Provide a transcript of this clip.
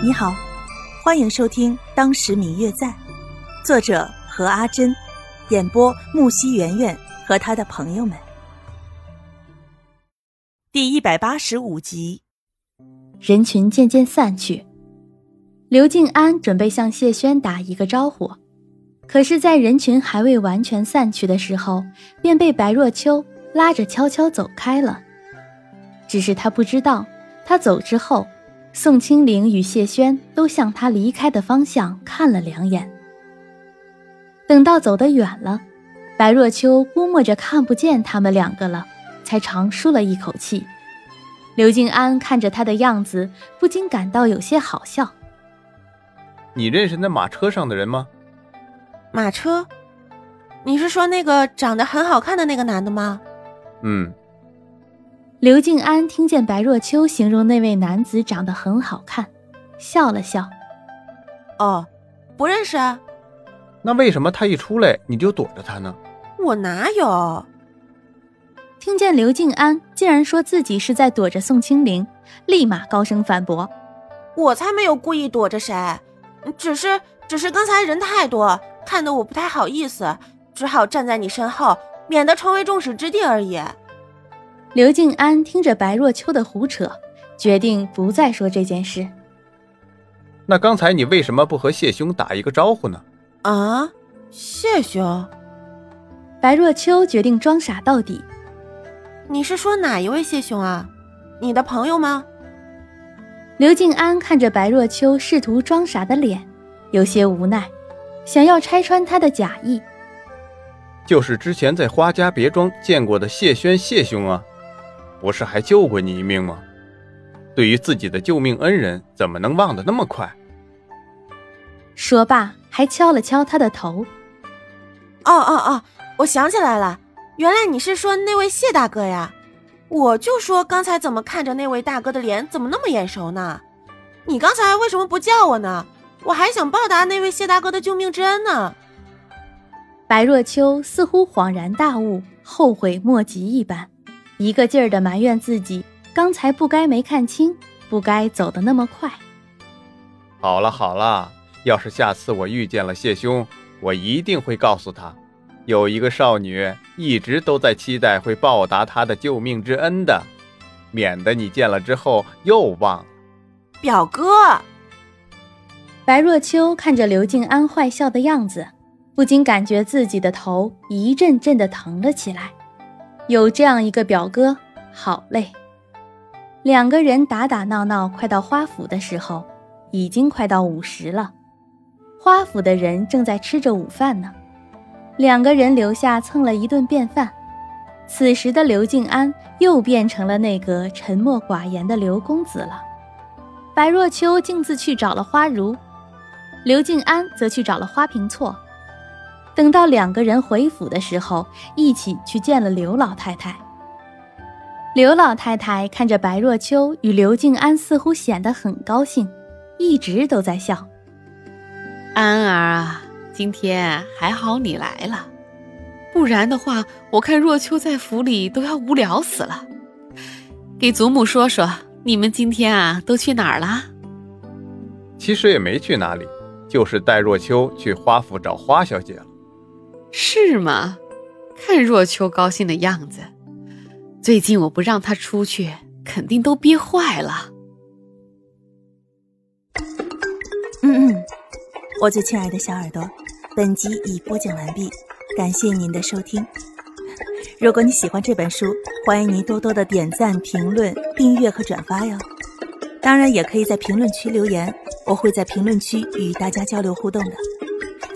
你好，欢迎收听《当时明月在》，作者何阿珍，演播木西圆圆和他的朋友们。第一百八十五集，人群渐渐散去，刘静安准备向谢轩打一个招呼，可是，在人群还未完全散去的时候，便被白若秋拉着悄悄走开了。只是他不知道，他走之后。宋清灵与谢轩都向他离开的方向看了两眼。等到走得远了，白若秋估摸着看不见他们两个了，才长舒了一口气。刘静安看着他的样子，不禁感到有些好笑。你认识那马车上的人吗？马车？你是说那个长得很好看的那个男的吗？嗯。刘静安听见白若秋形容那位男子长得很好看，笑了笑。哦，不认识啊。那为什么他一出来你就躲着他呢？我哪有？听见刘静安竟然说自己是在躲着宋清灵，立马高声反驳：“我才没有故意躲着谁，只是只是刚才人太多，看得我不太好意思，只好站在你身后，免得成为众矢之的而已。”刘静安听着白若秋的胡扯，决定不再说这件事。那刚才你为什么不和谢兄打一个招呼呢？啊，谢兄。白若秋决定装傻到底。你是说哪一位谢兄啊？你的朋友吗？刘静安看着白若秋试图装傻的脸，有些无奈，想要拆穿他的假意。就是之前在花家别庄见过的谢轩谢兄啊。不是还救过你一命吗？对于自己的救命恩人，怎么能忘得那么快？说罢，还敲了敲他的头。哦哦哦，我想起来了，原来你是说那位谢大哥呀！我就说刚才怎么看着那位大哥的脸，怎么那么眼熟呢？你刚才为什么不叫我呢？我还想报答那位谢大哥的救命之恩呢。白若秋似乎恍然大悟，后悔莫及一般。一个劲儿的埋怨自己，刚才不该没看清，不该走得那么快。好了好了，要是下次我遇见了谢兄，我一定会告诉他，有一个少女一直都在期待会报答他的救命之恩的，免得你见了之后又忘了。表哥，白若秋看着刘静安坏笑的样子，不禁感觉自己的头一阵阵的疼了起来。有这样一个表哥，好嘞。两个人打打闹闹，快到花府的时候，已经快到午时了。花府的人正在吃着午饭呢，两个人留下蹭了一顿便饭。此时的刘静安又变成了那个沉默寡言的刘公子了。白若秋径自去找了花如，刘静安则去找了花瓶错。等到两个人回府的时候，一起去见了刘老太太。刘老太太看着白若秋与刘静安，似乎显得很高兴，一直都在笑。安儿啊，今天还好你来了，不然的话，我看若秋在府里都要无聊死了。给祖母说说，你们今天啊都去哪儿了？其实也没去哪里，就是带若秋去花府找花小姐了。是吗？看若秋高兴的样子，最近我不让她出去，肯定都憋坏了。嗯嗯，我最亲爱的小耳朵，本集已播讲完毕，感谢您的收听。如果你喜欢这本书，欢迎您多多的点赞、评论、订阅和转发哟。当然，也可以在评论区留言，我会在评论区与大家交流互动的。